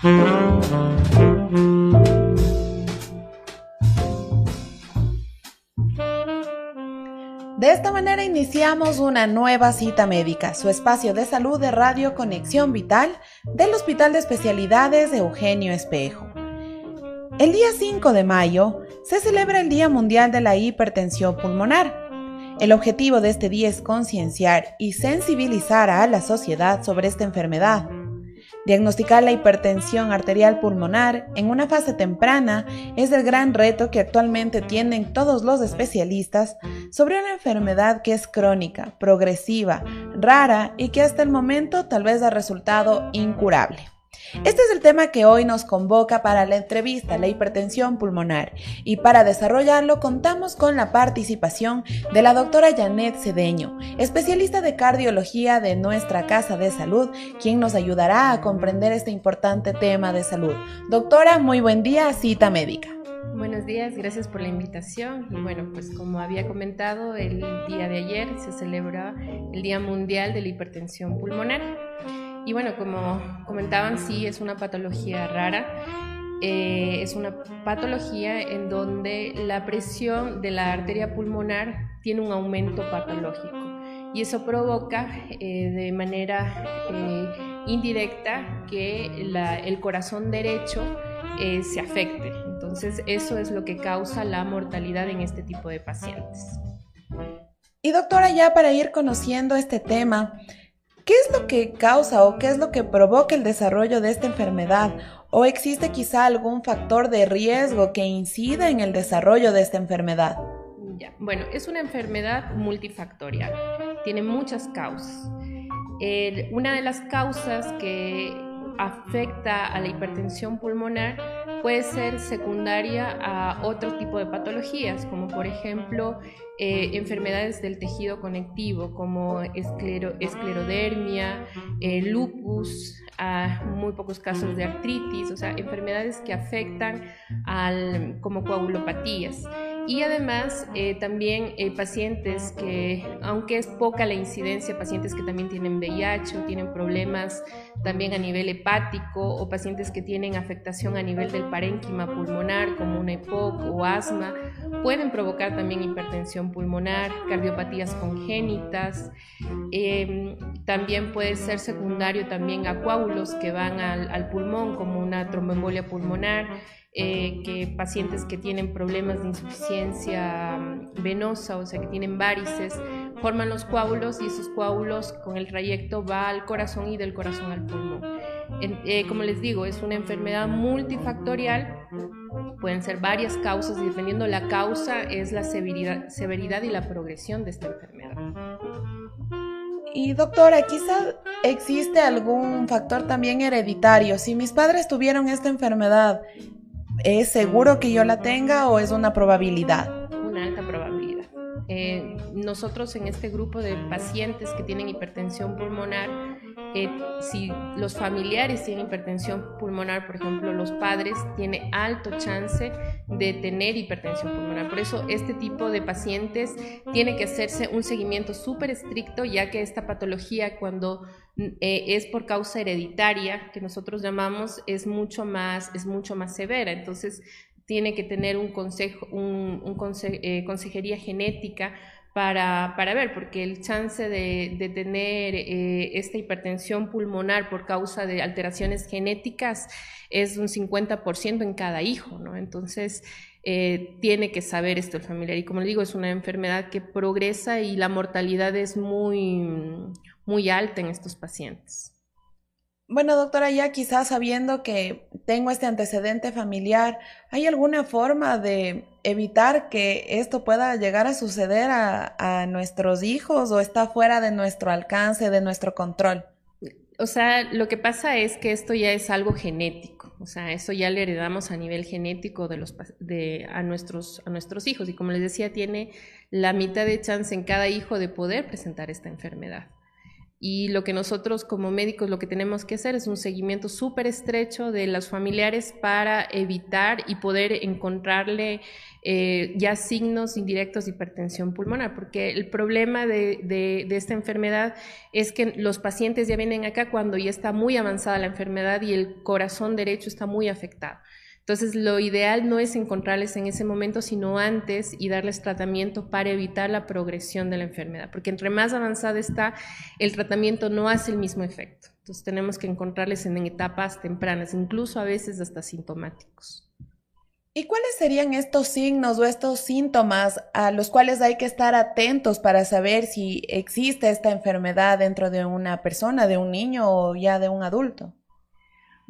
De esta manera iniciamos una nueva cita médica, su espacio de salud de Radio Conexión Vital del Hospital de Especialidades de Eugenio Espejo. El día 5 de mayo se celebra el Día Mundial de la Hipertensión Pulmonar. El objetivo de este día es concienciar y sensibilizar a la sociedad sobre esta enfermedad Diagnosticar la hipertensión arterial pulmonar en una fase temprana es el gran reto que actualmente tienen todos los especialistas sobre una enfermedad que es crónica, progresiva, rara y que hasta el momento tal vez ha resultado incurable. Este es el tema que hoy nos convoca para la entrevista, la hipertensión pulmonar, y para desarrollarlo contamos con la participación de la doctora Janet Cedeño, especialista de cardiología de nuestra Casa de Salud, quien nos ayudará a comprender este importante tema de salud. Doctora, muy buen día, cita médica. Buenos días, gracias por la invitación. Bueno, pues como había comentado, el día de ayer se celebra el Día Mundial de la Hipertensión Pulmonar. Y bueno, como comentaban, sí, es una patología rara. Eh, es una patología en donde la presión de la arteria pulmonar tiene un aumento patológico y eso provoca eh, de manera eh, indirecta que el corazón derecho se afecte. Entonces eso es lo que causa la mortalidad en este tipo de pacientes. Y doctora, ya para ir conociendo este tema, ¿Qué es lo que causa o qué es lo que provoca el desarrollo de esta enfermedad? ¿O existe quizá algún factor de riesgo que incida en el desarrollo de esta enfermedad? Bueno, es una enfermedad multifactorial, tiene muchas causas. una de las causas que afecta a la hipertensión pulmonar puede ser secundaria a otro tipo de patologías, como por ejemplo eh, enfermedades del tejido conectivo, como esclerodermia, eh, lupus, muy pocos casos de artritis, o sea, enfermedades que afectan al, como coagulopatías. Y además eh, también eh, pacientes que, aunque es poca la incidencia, pacientes que también tienen VIH o tienen problemas también a nivel hepático o pacientes que tienen afectación a nivel del parénquima pulmonar como una EPOC o asma, pueden provocar también hipertensión pulmonar, cardiopatías congénitas. Em, también puede ser secundario también a coágulos que van al, al pulmón como una tromboembolia pulmonar eh, que pacientes que tienen problemas de insuficiencia venosa, o sea, que tienen varices, forman los coágulos y esos coágulos con el trayecto va al corazón y del corazón al pulmón. Eh, como les digo, es una enfermedad multifactorial, pueden ser varias causas y dependiendo la causa es la severidad, severidad y la progresión de esta enfermedad. Y doctora, quizá existe algún factor también hereditario. Si mis padres tuvieron esta enfermedad, ¿Es seguro que yo la tenga o es una probabilidad? Una alta probabilidad. Eh, nosotros en este grupo de pacientes que tienen hipertensión pulmonar, eh, si los familiares tienen hipertensión pulmonar, por ejemplo, los padres, tiene alto chance de tener hipertensión pulmonar. Por eso este tipo de pacientes tiene que hacerse un seguimiento súper estricto, ya que esta patología cuando eh, es por causa hereditaria, que nosotros llamamos, es mucho más, es mucho más severa. Entonces, tiene que tener un consejo, un, eh, consejería genética para, para, ver, porque el chance de, de tener eh, esta hipertensión pulmonar por causa de alteraciones genéticas es un 50% en cada hijo, ¿no? Entonces, tiene que saber esto el familiar. Y como le digo, es una enfermedad que progresa y la mortalidad es muy, muy alta en estos pacientes. Bueno, doctora, ya quizás sabiendo que tengo este antecedente familiar, ¿hay alguna forma de evitar que esto pueda llegar a suceder a, nuestros hijos o está fuera de nuestro alcance, de nuestro control? O sea, lo que pasa es que esto ya es algo genético, o sea, eso ya le heredamos a nivel genético de los, de, a, nuestros, a nuestros hijos y como les decía, tiene la mitad de chance en cada hijo de poder presentar esta enfermedad. Y lo que nosotros como médicos lo que tenemos que hacer es un seguimiento súper estrecho de los familiares para evitar y poder encontrarle eh, ya signos indirectos de hipertensión pulmonar, porque el problema de, de, esta enfermedad es que los pacientes ya vienen acá cuando ya está muy avanzada la enfermedad y el corazón derecho está muy afectado. Entonces, lo ideal no es encontrarles en ese momento, sino antes y darles tratamiento para evitar la progresión de la enfermedad, porque entre más avanzada está, el tratamiento no hace el mismo efecto. Entonces, tenemos que encontrarles en etapas tempranas, incluso a veces hasta sintomáticos. ¿Y cuáles serían estos signos o estos síntomas a los cuales hay que estar atentos para saber si existe esta enfermedad dentro de una persona, de un niño o ya de un adulto?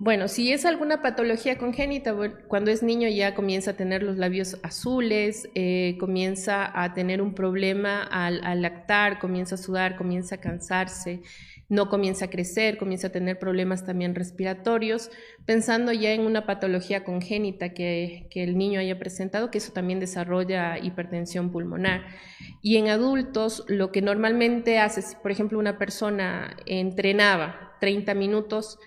Bueno, si es alguna patología congénita, cuando es niño ya comienza a tener los labios azules, eh, comienza a tener un problema al, lactar, comienza a sudar, comienza a cansarse, no comienza a crecer, comienza a tener problemas también respiratorios, pensando ya en una patología congénita que, que el niño haya presentado, que eso también desarrolla hipertensión pulmonar. Y en adultos, lo que normalmente hace, por ejemplo una persona entrenaba 30 minutos,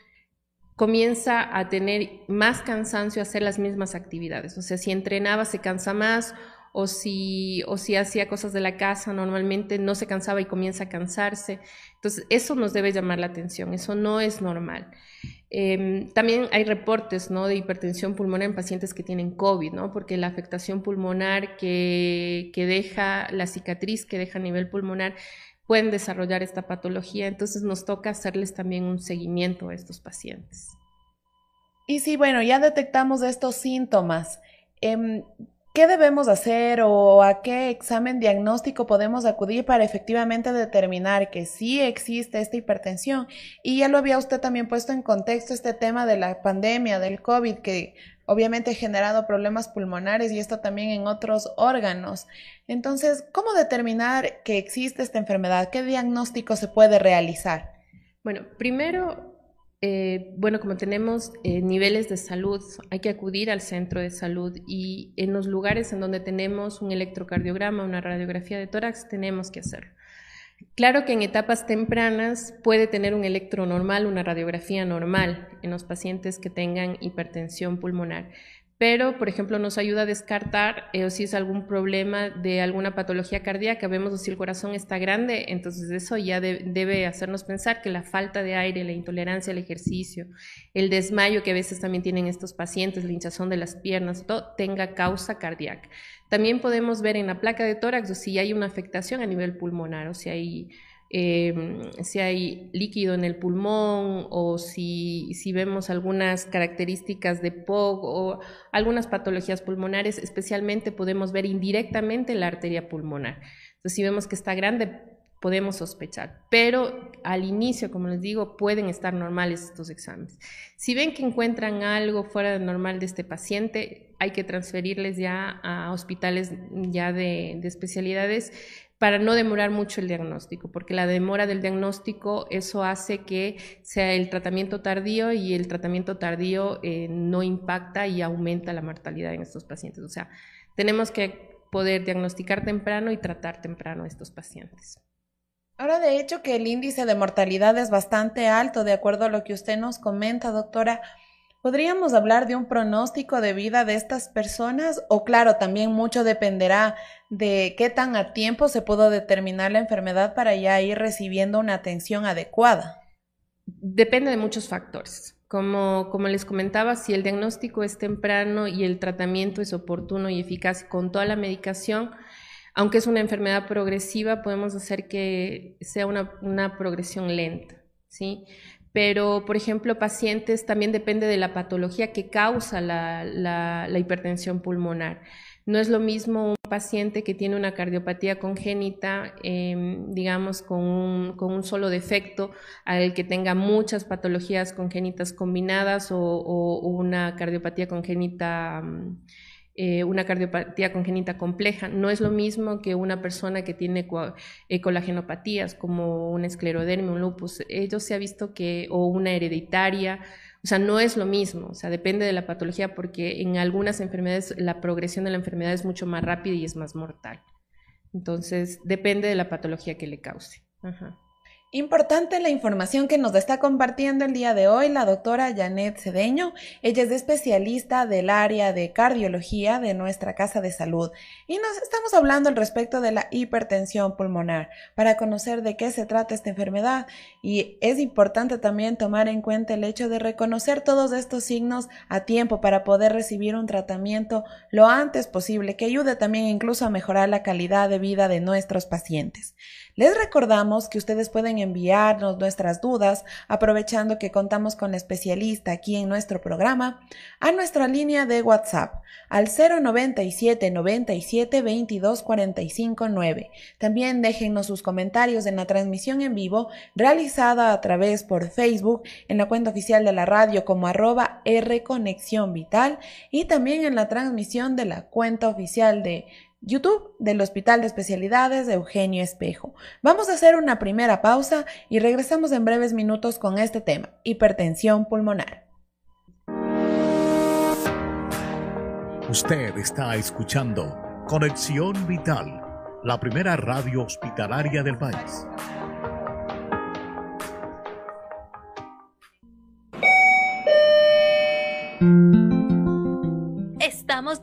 comienza a tener más cansancio a hacer las mismas actividades. O sea, si entrenaba se cansa más o si, o si hacía cosas de la casa, normalmente no se cansaba y comienza a cansarse. Entonces, eso nos debe llamar la atención, eso no es normal. Em, también hay reportes ¿no? de hipertensión pulmonar en pacientes que tienen COVID, ¿no? porque la afectación pulmonar que, que deja, la cicatriz que deja a nivel pulmonar, pueden desarrollar esta patología, entonces nos toca hacerles también un seguimiento a estos pacientes. Y si, bueno, ya detectamos estos síntomas, em, ¿qué debemos hacer o a qué examen diagnóstico podemos acudir para efectivamente determinar que sí existe esta hipertensión? Y ya lo había usted también puesto en contexto este tema de la pandemia, del COVID, que obviamente generado problemas pulmonares y esto también en otros órganos. Entonces, ¿cómo determinar que existe esta enfermedad? ¿Qué diagnóstico se puede realizar? Bueno, primero, eh, bueno, como tenemos eh, niveles de salud, hay que acudir al centro de salud y en los lugares en donde tenemos un electrocardiograma, una radiografía de tórax, tenemos que hacerlo. Claro que en etapas tempranas puede tener un electro normal, una radiografía normal en los pacientes que tengan hipertensión pulmonar, pero por ejemplo nos ayuda a descartar eh, si es algún problema de alguna patología cardíaca, vemos si el corazón está grande, entonces eso ya debe hacernos pensar que la falta de aire, la intolerancia al ejercicio, el desmayo que a veces también tienen estos pacientes, la hinchazón de las piernas, todo tenga causa cardíaca. También podemos ver en la placa de tórax si hay una afectación a nivel pulmonar o si hay, em, si hay líquido en el pulmón o si, si vemos algunas características de POG o algunas patologías pulmonares, especialmente podemos ver indirectamente la arteria pulmonar. Entonces, si vemos que está grande, podemos sospechar. Pero al inicio, como les digo, pueden estar normales estos exámenes. Si ven que encuentran algo fuera de normal de este paciente, hay que transferirles ya a hospitales ya de, especialidades para no demorar mucho el diagnóstico, porque la demora del diagnóstico, eso hace que sea el tratamiento tardío y el tratamiento tardío eh, no impacta y aumenta la mortalidad en estos pacientes. O sea, tenemos que poder diagnosticar temprano y tratar temprano a estos pacientes. Ahora, de hecho, que el índice de mortalidad es bastante alto, de acuerdo a lo que usted nos comenta, doctora. ¿Podríamos hablar de un pronóstico de vida de estas personas? O claro, también mucho dependerá de qué tan a tiempo se pudo determinar la enfermedad para ya ir recibiendo una atención adecuada. Depende de muchos factores. Como, como les comentaba, si el diagnóstico es temprano y el tratamiento es oportuno y eficaz con toda la medicación, aunque es una enfermedad progresiva, podemos hacer que sea una, progresión lenta, ¿sí? Pero, por ejemplo, pacientes también depende de la patología que causa la, hipertensión pulmonar. No es lo mismo un paciente que tiene una cardiopatía congénita, em, digamos, con un, solo defecto, al que tenga muchas patologías congénitas combinadas o, una cardiopatía congénita... Mm, eh, una cardiopatía congénita compleja. No es lo mismo que una persona que tiene eh, colagenopatías como una esclerodermia, un lupus. Ellos se ha visto que, o una hereditaria, o sea, no es lo mismo, o sea, depende de la patología porque en algunas enfermedades la progresión de la enfermedad es mucho más rápida y es más mortal. Entonces, depende de la patología que le cause. Ajá. Importante la información que nos está compartiendo el día de hoy la doctora Janet Cedeño. Ella es especialista del área de cardiología de nuestra Casa de Salud y nos estamos hablando al respecto de la hipertensión pulmonar para conocer de qué se trata esta enfermedad y es importante también tomar en cuenta el hecho de reconocer todos estos signos a tiempo para poder recibir un tratamiento lo antes posible que ayude también incluso a mejorar la calidad de vida de nuestros pacientes. Les recordamos que ustedes pueden enviarnos nuestras dudas, aprovechando que contamos con especialista aquí en nuestro programa, a nuestra línea de WhatsApp al 097 97 22 45 9. También déjennos sus comentarios en la transmisión en vivo realizada a través por Facebook en la cuenta oficial de la radio como arroba R Conexión Vital y también en la transmisión de la cuenta oficial de YouTube del Hospital de Especialidades de Eugenio Espejo. Vamos a hacer una primera pausa y regresamos en breves minutos con este tema, hipertensión pulmonar. Usted está escuchando Conexión Vital, la primera radio hospitalaria del país.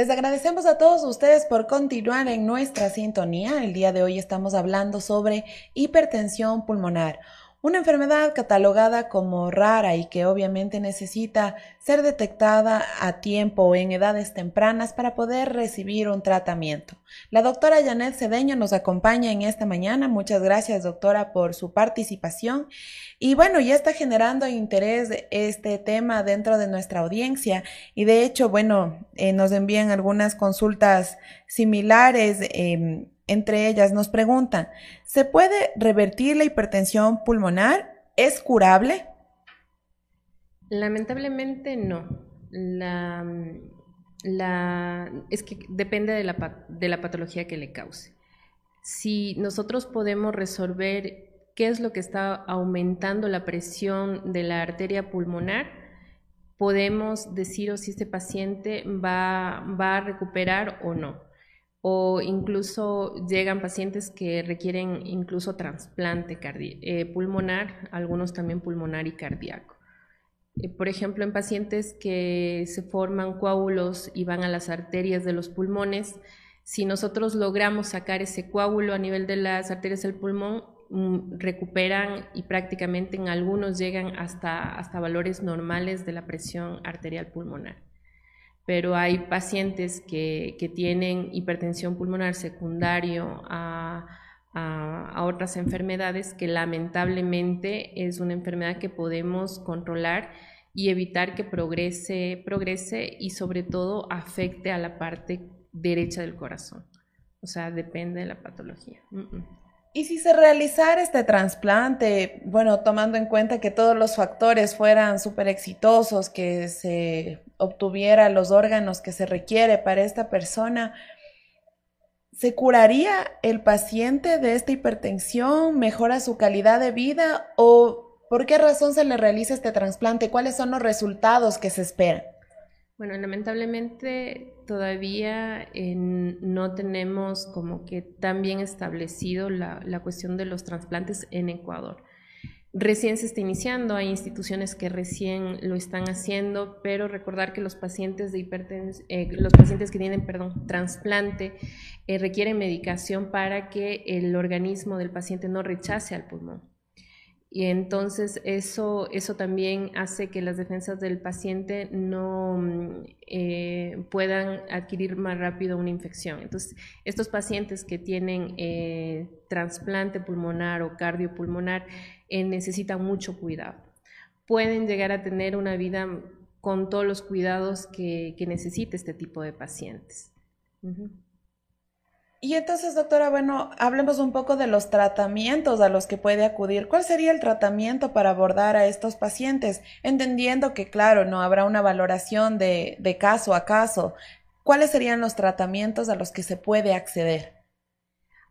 Les agradecemos a todos ustedes por continuar en nuestra sintonía. El día de hoy estamos hablando sobre hipertensión pulmonar, una enfermedad catalogada como rara y que obviamente necesita ser detectada a tiempo o en edades tempranas para poder recibir un tratamiento. La doctora Janet Cedeño nos acompaña en esta mañana. Muchas gracias, doctora, por su participación. Y bueno, ya está generando interés este tema dentro de nuestra audiencia. Y de hecho, bueno, eh, nos envían algunas consultas similares. Eh, entre ellas nos preguntan, ¿se puede revertir la hipertensión pulmonar? ¿Es curable? Lamentablemente no. La, es que depende de la, la patología que le cause. Si nosotros podemos resolver qué es lo que está aumentando la presión de la arteria pulmonar, podemos decir si este paciente va a recuperar o no o incluso llegan pacientes que requieren incluso trasplante eh, pulmonar, algunos también pulmonar y cardíaco. Eh, por ejemplo, en pacientes que se forman coágulos y van a las arterias de los pulmones, si nosotros logramos sacar ese coágulo a nivel de las arterias del pulmón, mm, recuperan y prácticamente en algunos llegan hasta, hasta valores normales de la presión arterial pulmonar pero hay pacientes que, tienen hipertensión pulmonar secundario a, otras enfermedades que lamentablemente es una enfermedad que podemos controlar y evitar que progrese, progrese y sobre todo afecte a la parte derecha del corazón. O sea, depende de la patología. Y si se realizara este trasplante, bueno, tomando en cuenta que todos los factores fueran súper exitosos, que se obtuviera los órganos que se requiere para esta persona, ¿se curaría el paciente de esta hipertensión? ¿Mejora su calidad de vida? ¿O por qué razón se le realiza este trasplante? ¿Cuáles son los resultados que se esperan? Bueno, lamentablemente todavía no tenemos como que tan bien establecido la, cuestión de los trasplantes en Ecuador. Recién se está iniciando, hay instituciones que recién lo están haciendo, pero recordar que los pacientes de eh, los pacientes que tienen, perdón, trasplante eh, requieren medicación para que el organismo del paciente no rechace al pulmón. Y entonces eso, eso también hace que las defensas del paciente no mm, eh, puedan adquirir más rápido una infección. Entonces, estos pacientes que tienen eh, trasplante pulmonar o cardiopulmonar eh, necesitan mucho cuidado. Pueden llegar a tener una vida con todos los cuidados que, que necesita este tipo de pacientes. Y entonces, doctora, bueno, hablemos un poco de los tratamientos a los que puede acudir. ¿Cuál sería el tratamiento para abordar a estos pacientes? Entendiendo que, claro, no habrá una valoración de, de caso a caso. ¿Cuáles serían los tratamientos a los que se puede acceder?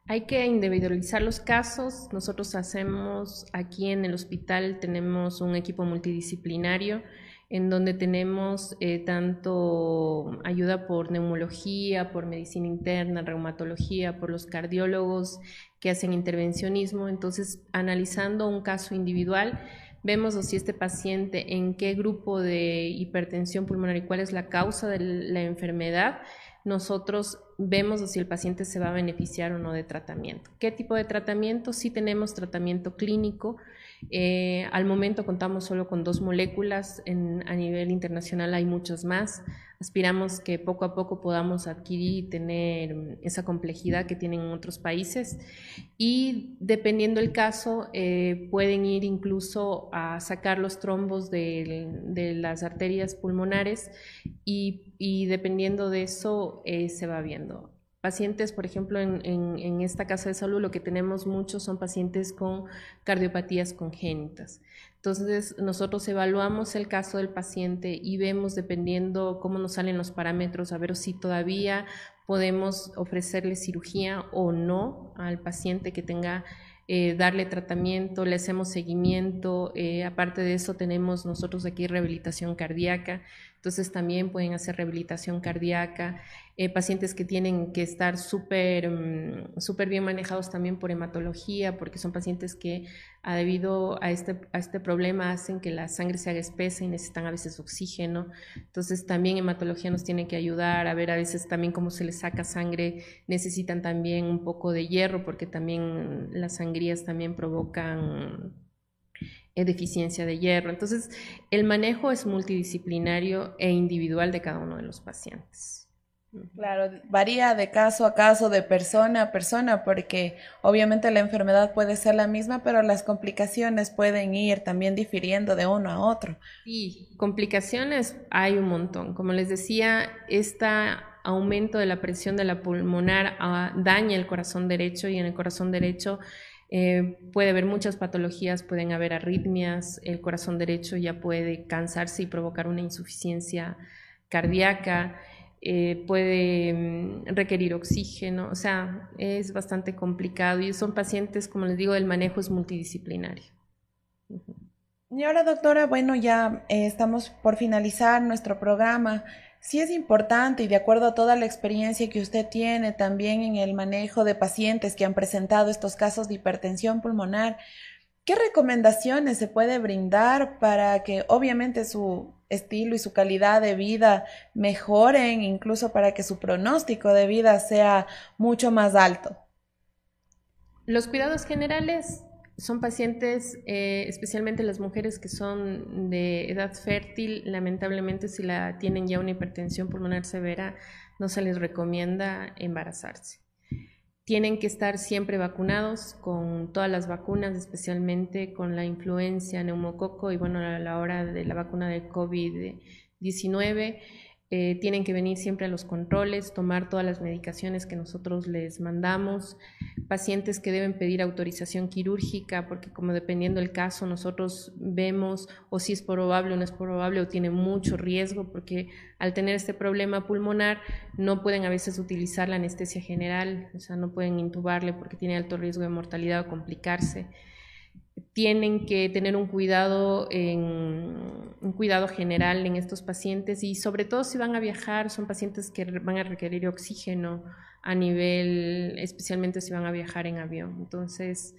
Hay que individualizar los casos. Nosotros hacemos aquí en el hospital, tenemos un equipo multidisciplinario en donde tenemos eh, tanto ayuda por neumología, por medicina interna, reumatología, por los cardiólogos que hacen intervencionismo. Entonces, analizando un caso individual, vemos si este paciente en qué grupo de hipertensión pulmonar y cuál es la causa de la enfermedad nosotros vemos si el paciente se va a beneficiar o no de tratamiento. ¿Qué tipo de tratamiento? Sí tenemos tratamiento clínico. Eh, al momento contamos solo con dos moléculas, a nivel internacional hay muchas más. Aspiramos que poco a poco podamos adquirir y tener esa complejidad que tienen en otros países y dependiendo el caso eh, pueden ir incluso a sacar los trombos de, las arterias pulmonares y, dependiendo de eso eh, se va viendo. Pacientes, por ejemplo, en, en, esta casa de salud lo que tenemos muchos son pacientes con cardiopatías congénitas. Entonces, nosotros evaluamos el caso del paciente y vemos, dependiendo cómo nos salen los parámetros, a ver si todavía podemos ofrecerle cirugía o no al paciente que tenga eh, darle tratamiento, le hacemos seguimiento, eh, aparte de eso tenemos nosotros aquí rehabilitación cardíaca, entonces también pueden hacer rehabilitación cardíaca, eh, pacientes que tienen que estar mm, súper bien manejados también por hematología, porque son pacientes que ah, debido a este, a este problema hacen que la sangre se haga espesa y necesitan a veces oxígeno. Entonces también hematología nos tiene que ayudar a ver a veces también cómo se les saca sangre, necesitan también un poco de hierro porque también las sangrías también provocan deficiencia de hierro. Entonces, el manejo es multidisciplinario e individual de cada uno de los pacientes. Claro, varía de caso a caso, de persona a persona, porque obviamente la enfermedad puede ser la misma, pero las complicaciones pueden ir también difiriendo de uno a otro. Sí, complicaciones hay un montón. Como les decía, este aumento de la presión de la pulmonar ah, daña el corazón derecho y en el corazón derecho eh, puede haber muchas patologías, pueden haber arritmias, el corazón derecho ya puede cansarse y provocar una insuficiencia cardíaca. Eh, puede mm, requerir oxígeno, o sea, es bastante complicado y son pacientes, como les digo, el manejo es multidisciplinario. Y ahora, doctora, bueno, ya eh, estamos por finalizar nuestro programa. Sí es importante y de acuerdo a toda la experiencia que usted tiene también en el manejo de pacientes que han presentado estos casos de hipertensión pulmonar, ¿qué recomendaciones se puede brindar para que obviamente su estilo y su calidad de vida mejoren, incluso para que su pronóstico de vida sea mucho más alto. Los cuidados generales son pacientes, eh, especialmente las mujeres que son de edad fértil, lamentablemente si la tienen ya una hipertensión pulmonar severa, no se les recomienda embarazarse tienen que estar siempre vacunados con todas las vacunas, especialmente con la influencia, neumococo y bueno, a la hora de la vacuna de COVID-19. Eh, tienen que venir siempre a los controles, tomar todas las medicaciones que nosotros les mandamos, pacientes que deben pedir autorización quirúrgica, porque como dependiendo del caso, nosotros vemos o si es probable o no es probable o tiene mucho riesgo, porque al tener este problema pulmonar no pueden a veces utilizar la anestesia general, o sea, no pueden intubarle porque tiene alto riesgo de mortalidad o complicarse. Tienen que tener un cuidado, un cuidado general en estos pacientes y sobre todo si van a viajar, son pacientes que van a requerir oxígeno a nivel, especialmente si van a viajar en avión. Entonces,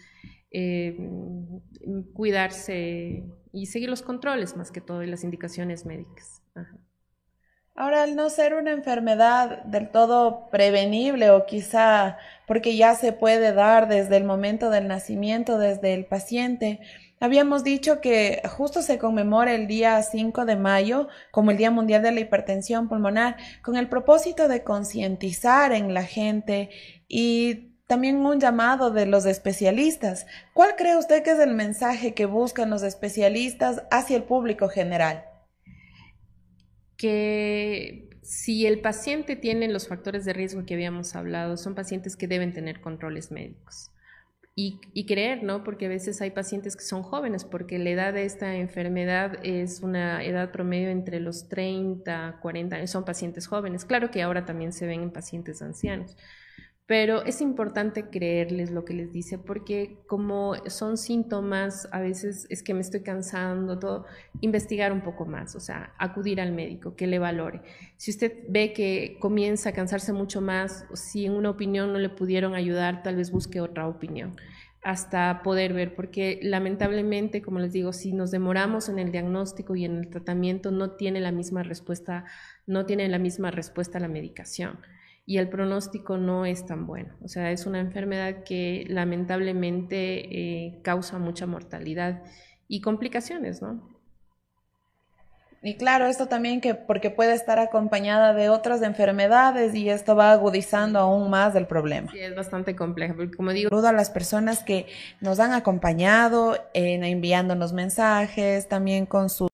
eh, cuidarse y seguir los controles más que todo y las indicaciones médicas. Ahora, al no ser una enfermedad del todo prevenible o quizá porque ya se puede dar desde el momento del nacimiento, desde el paciente, Habíamos dicho que justo se conmemora el día 5 de mayo como el Día Mundial de la Hipertensión Pulmonar con el propósito de concientizar en la gente y también un llamado de los especialistas. ¿Cuál cree usted que es el mensaje que buscan los especialistas hacia el público general? Que si el paciente tiene los factores de riesgo que habíamos hablado, son pacientes que deben tener controles médicos y, creer, ¿no? Porque a veces hay pacientes que son jóvenes, porque la edad de esta enfermedad es una edad promedio entre los 30, 40 años, son pacientes jóvenes. Claro que ahora también se ven en pacientes ancianos, pero es importante creerles lo que les dice porque como son síntomas, a veces es que me estoy cansando, investigar un poco más, o sea, acudir al médico, que le valore. Si usted ve que comienza a cansarse mucho más, si en una opinión no le pudieron ayudar, tal vez busque otra opinión hasta poder ver, porque lamentablemente, como les digo, si nos demoramos en el diagnóstico y en el tratamiento, no tiene la misma respuesta, no tiene la misma respuesta la medicación y el pronóstico no es tan bueno. O sea, es una enfermedad que lamentablemente eh, causa mucha mortalidad y complicaciones, ¿no? Y claro, esto también que porque puede estar acompañada de otras enfermedades y esto va agudizando aún más el problema. Sí, es bastante complejo, porque como digo... Saludo a las personas que nos han acompañado, en enviándonos mensajes, también con su